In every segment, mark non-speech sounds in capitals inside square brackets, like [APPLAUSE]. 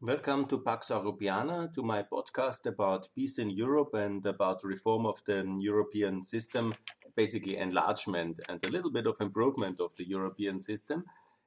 Welcome to Pax Europiana, to my podcast about peace in Europe and about reform of the European system, basically enlargement and a little bit of improvement of the European system.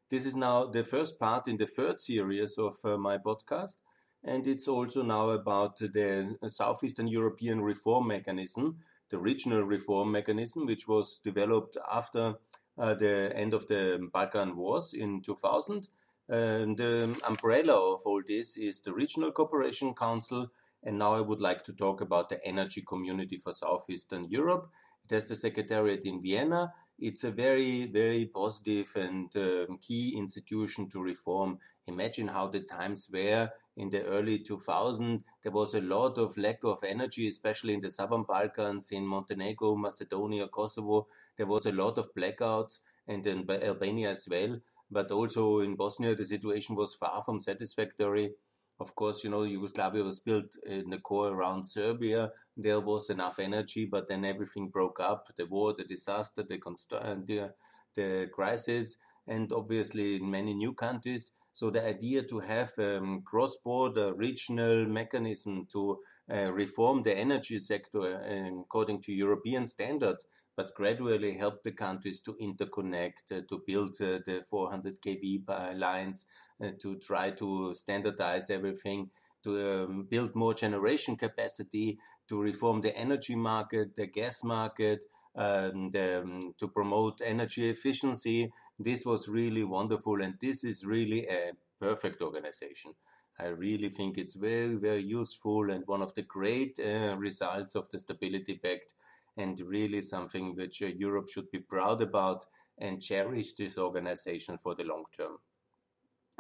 This is now the first part in the third series of uh, my podcast, and it's also now about the Southeastern European Reform Mechanism, the regional reform mechanism, which was developed after uh, the end of the Balkan Wars in 2000 and the umbrella of all this is the Regional Cooperation Council. And now I would like to talk about the Energy Community for Southeastern Europe. It has the secretariat in Vienna. It's a very, very positive and um, key institution to reform. Imagine how the times were in the early 2000s. There was a lot of lack of energy, especially in the southern Balkans, in Montenegro, Macedonia, Kosovo. There was a lot of blackouts, and in Albania as well but also in Bosnia, the situation was far from satisfactory. Of course, you know, Yugoslavia was built in the core around Serbia. There was enough energy, but then everything broke up the war, the disaster, the, uh, the, the crisis, and obviously in many new countries. So the idea to have um, cross-border regional mechanism to uh, reform the energy sector uh, according to European standards but gradually help the countries to interconnect, uh, to build uh, the 400 kV lines, uh, to try to standardize everything, to um, build more generation capacity, to reform the energy market, the gas market, um, the, um, to promote energy efficiency. This was really wonderful, and this is really a perfect organization. I really think it's very, very useful and one of the great uh, results of the Stability Pact and really something which uh, Europe should be proud about and cherish this organization for the long term.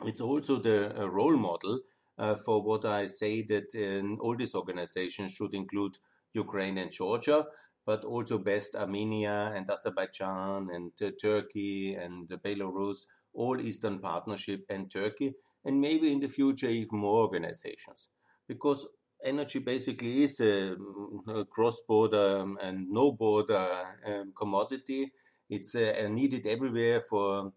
It's also the uh, role model uh, for what I say that uh, all these organizations should include Ukraine and Georgia, but also best Armenia and Azerbaijan and uh, Turkey and Belarus, all Eastern Partnership and Turkey, and maybe in the future even more organizations. Because energy basically is a, a cross-border um, and no-border um, commodity. It's uh, needed everywhere for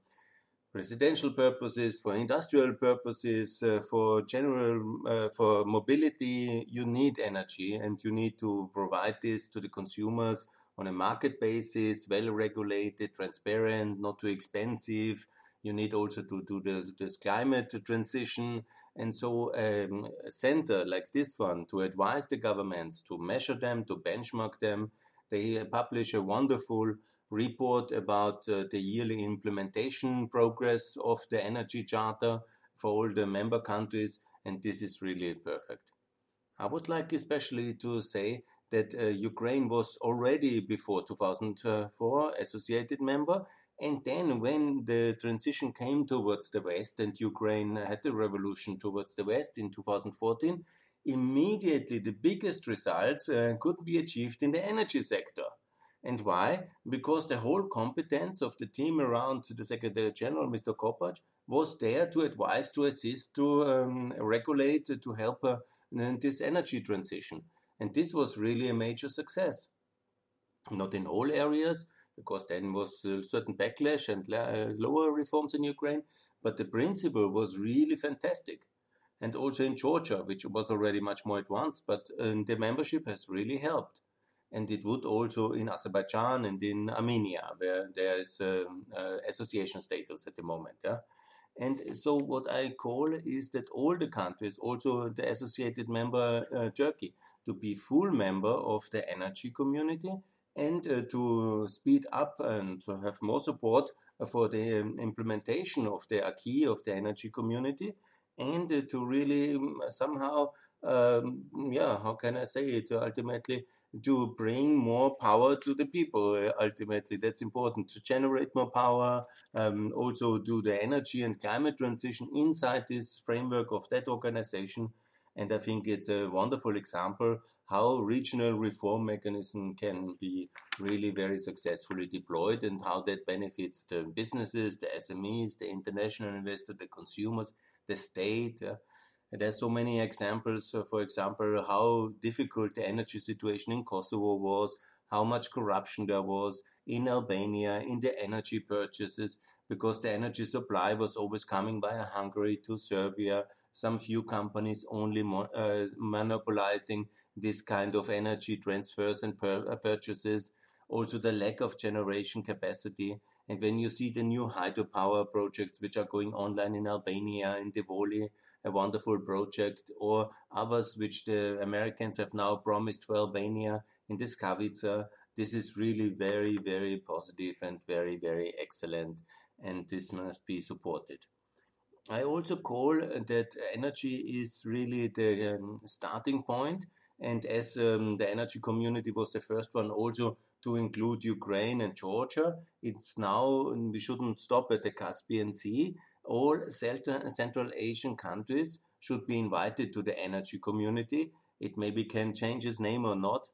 residential purposes, for industrial purposes, uh, for general, uh, for mobility. You need energy, and you need to provide this to the consumers on a market basis, well regulated, transparent, not too expensive, you need also to do the, this climate transition. And so um, a center like this one to advise the governments, to measure them, to benchmark them, they publish a wonderful report about uh, the yearly implementation progress of the energy charter for all the member countries, and this is really perfect. I would like especially to say that uh, Ukraine was already before 2004 associated member, and then, when the transition came towards the West and Ukraine had the revolution towards the West in 2014, immediately the biggest results uh, could be achieved in the energy sector. And why? Because the whole competence of the team around the Secretary General, Mr. Kopač, was there to advise, to assist, to um, regulate, to help uh, this energy transition. And this was really a major success. Not in all areas, because then was a certain backlash and uh, lower reforms in Ukraine. But the principle was really fantastic. And also in Georgia, which was already much more advanced, but uh, the membership has really helped. And it would also in Azerbaijan and in Armenia, where there is um, uh, association status at the moment. Yeah? And so, what I call is that all the countries, also the associated member uh, Turkey, to be full member of the energy community and uh, to speed up and to have more support for the um, implementation of the acquis of the energy community and uh, to really um, somehow um, yeah how can i say it? Ultimately to bring more power to the people uh, ultimately that's important. To generate more power um, also do the energy and climate transition inside this framework of that organization. And I think it's a wonderful example how regional reform mechanism can be really very successfully deployed and how that benefits the businesses, the SMEs, the international investor, the consumers, the state. Uh, there's so many examples, uh, for example, how difficult the energy situation in Kosovo was, how much corruption there was in Albania, in the energy purchases, because the energy supply was always coming via Hungary to Serbia. Some few companies only uh, monopolizing this kind of energy transfers and uh, purchases. Also, the lack of generation capacity. And when you see the new hydropower projects which are going online in Albania, in Devoli, a wonderful project, or others which the Americans have now promised for Albania in the Skavica, this is really very, very positive and very, very excellent and this must be supported. I also call that energy is really the um, starting point, and as um, the energy community was the first one also to include Ukraine and Georgia, it's now we shouldn't stop at the Caspian Sea. All Central Asian countries should be invited to the energy community. It maybe can change its name or not.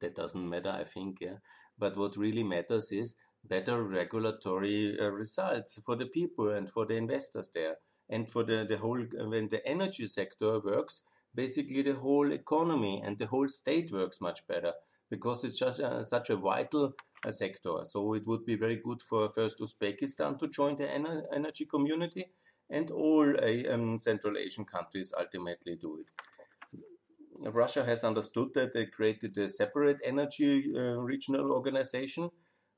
That doesn't matter, I think. Yeah. But what really matters is better regulatory uh, results for the people and for the investors there and for the, the whole when the energy sector works basically the whole economy and the whole state works much better because it's just uh, such a vital sector so it would be very good for first uzbekistan to join the ener energy community and all uh, um, central asian countries ultimately do it russia has understood that they created a separate energy uh, regional organization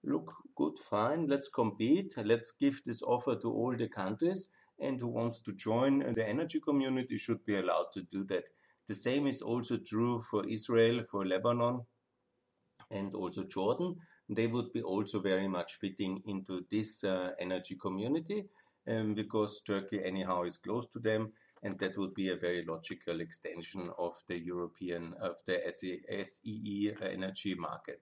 look good, fine, let's compete, let's give this offer to all the countries, and who wants to join the energy community should be allowed to do that. The same is also true for Israel, for Lebanon, and also Jordan. They would be also very much fitting into this uh, energy community um, because Turkey, anyhow, is close to them, and that would be a very logical extension of the European, of the SEE energy market.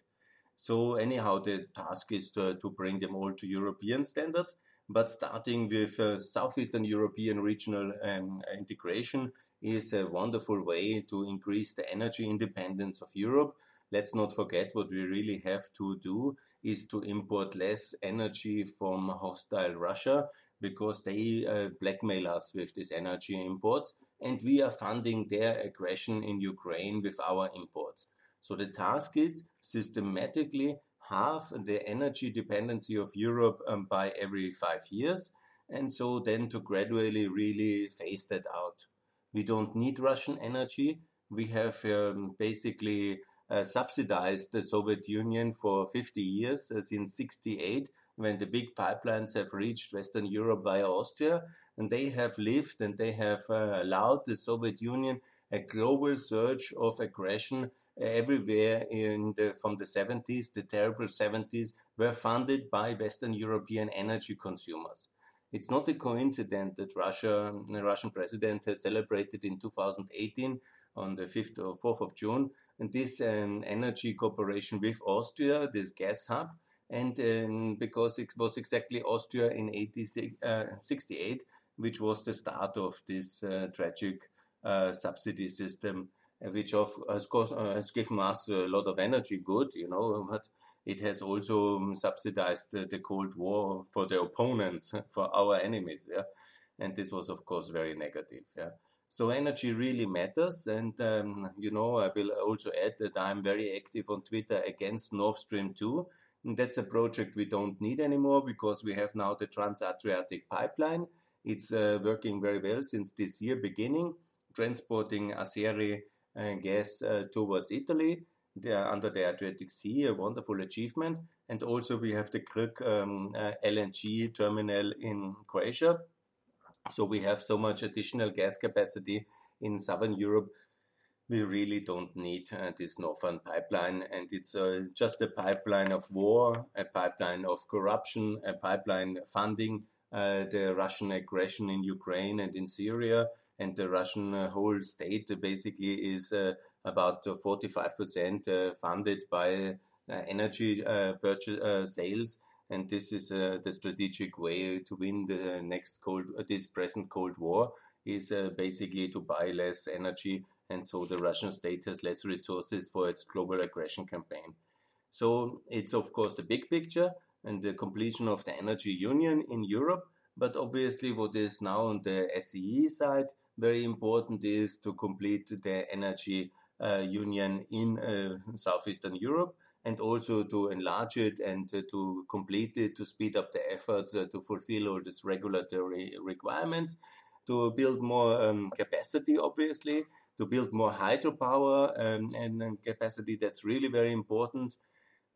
So anyhow, the task is to, to bring them all to European standards, but starting with uh, Southeastern European regional um, integration is a wonderful way to increase the energy independence of Europe. Let's not forget what we really have to do is to import less energy from hostile Russia because they uh, blackmail us with these energy imports and we are funding their aggression in Ukraine with our imports. So the task is systematically halve the energy dependency of Europe um, by every five years, and so then to gradually really phase that out. We don't need Russian energy. We have um, basically subsidized the Soviet Union for 50 years, uh, since 68, when the big pipelines have reached Western Europe via Austria, and they have lived and they have uh, allowed the Soviet Union a global surge of aggression everywhere in the, from the 70s, the terrible 70s, were funded by Western European energy consumers. It's not a coincidence that Russia, the Russian president has celebrated in 2018 on the 5th or 4th of June, and this um, energy cooperation with Austria, this gas hub, and um, because it was exactly Austria in 80, uh, 68, which was the start of this uh, tragic uh, subsidy system which of course uh, has given us a lot of energy good, you know, but it has also um, subsidized the Cold War for the opponents, [LAUGHS] for our enemies, yeah. And this was, of course, very negative, yeah. So energy really matters, and um, you know, I will also add that I'm very active on Twitter against Nord Stream 2. And that's a project we don't need anymore because we have now the Trans-Adriatic pipeline. It's uh, working very well since this year beginning, transporting Azeri gas uh, towards Italy under the Adriatic Sea, a wonderful achievement. And also we have the Krk um, uh, LNG terminal in Croatia. So we have so much additional gas capacity in southern Europe. We really don't need uh, this northern pipeline, and it's uh, just a pipeline of war, a pipeline of corruption, a pipeline funding uh, the Russian aggression in Ukraine and in Syria, and the Russian uh, whole state basically is uh, about 45% uh, funded by energy purchase sales and this is uh, the strategic way to win the next cold uh, this present cold war is uh, basically to buy less energy and so the russian state has less resources for its global aggression campaign so it's of course the big picture and the completion of the energy union in europe but obviously what is now on the SEE side very important is to complete the energy uh, union in uh, southeastern Europe. And also to enlarge it and to complete it, to speed up the efforts uh, to fulfill all these regulatory requirements, to build more um, capacity, obviously, to build more hydropower um, and, and, capacity. That's really very important.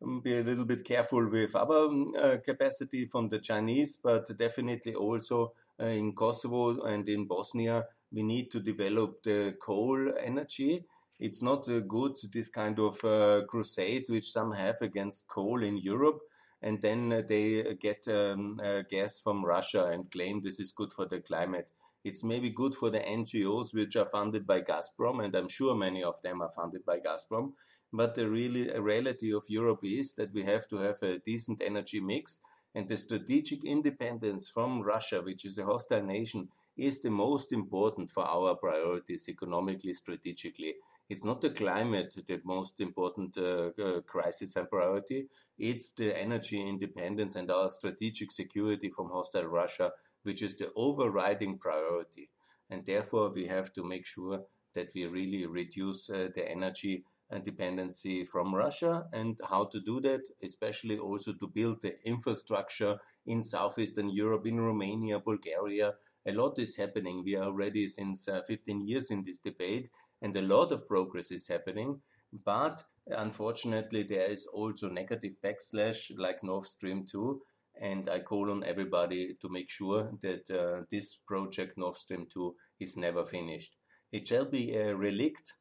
Um, be a little bit careful with our um, uh, capacity from the Chinese, but definitely also uh, in Kosovo and in Bosnia, we need to develop the coal energy it's not uh, good this kind of uh, crusade which some have against coal in Europe, and then uh, they get um, gas from Russia and claim this is good for the climate. It's maybe good for the NGOs which are funded by Gazprom, and I'm sure many of them are funded by Gazprom. But the really reality of Europe is that we have to have a decent energy mix, and the strategic independence from Russia, which is a hostile nation, is the most important for our priorities economically, strategically. It's not the climate the most important uh, uh, crisis and priority. It's the energy independence and our strategic security from hostile Russia, which is the overriding priority. And therefore, we have to make sure that we really reduce uh, the energy dependency from Russia and how to do that, especially also to build the infrastructure in Southeastern Europe, in Romania, Bulgaria. A lot is happening. We are already since uh, 15 years in this debate, and a lot of progress is happening. But unfortunately, there is also negative backslash like Nord Stream 2. And I call on everybody to make sure that uh, this project, Nord Stream 2, is never finished. It shall be a relict,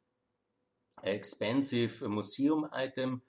expensive museum item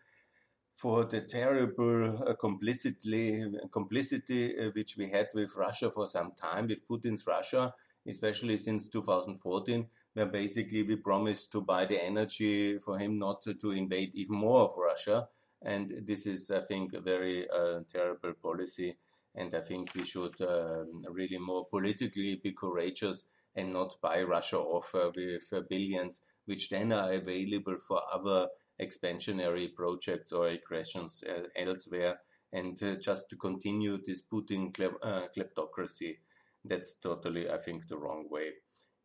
for the terrible uh, complicity, complicity uh, which we had with Russia for some time, with Putin's Russia, especially since 2014 where basically we promised to buy the energy for him not to, to invade even more of Russia. And this is, I think, a very uh, terrible policy. And I think we should uh, really more politically be courageous and not buy Russia off uh, with uh, billions, which then are available for other expansionary projects or aggressions uh, elsewhere. And uh, just to continue this Putin kleptocracy, that's totally, I think, the wrong way.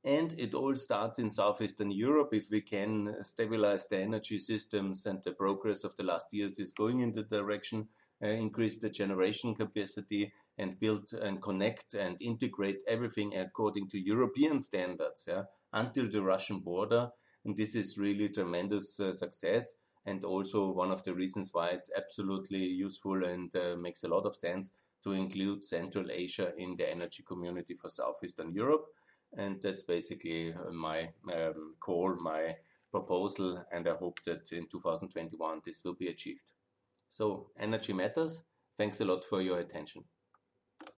And it all starts in Southeastern Europe. If we can stabilize the energy systems and the progress of the last years is going in the direction, uh, increase the generation capacity and build and connect and integrate everything according to European standards yeah, until the Russian border. And this is really tremendous uh, success and also one of the reasons why it's absolutely useful and uh, makes a lot of sense to include Central Asia in the energy community for Southeastern Europe. And that's basically uh, my um, call, my proposal, and I hope that in 2021 this will be achieved. So, energy matters. Thanks a lot for your attention.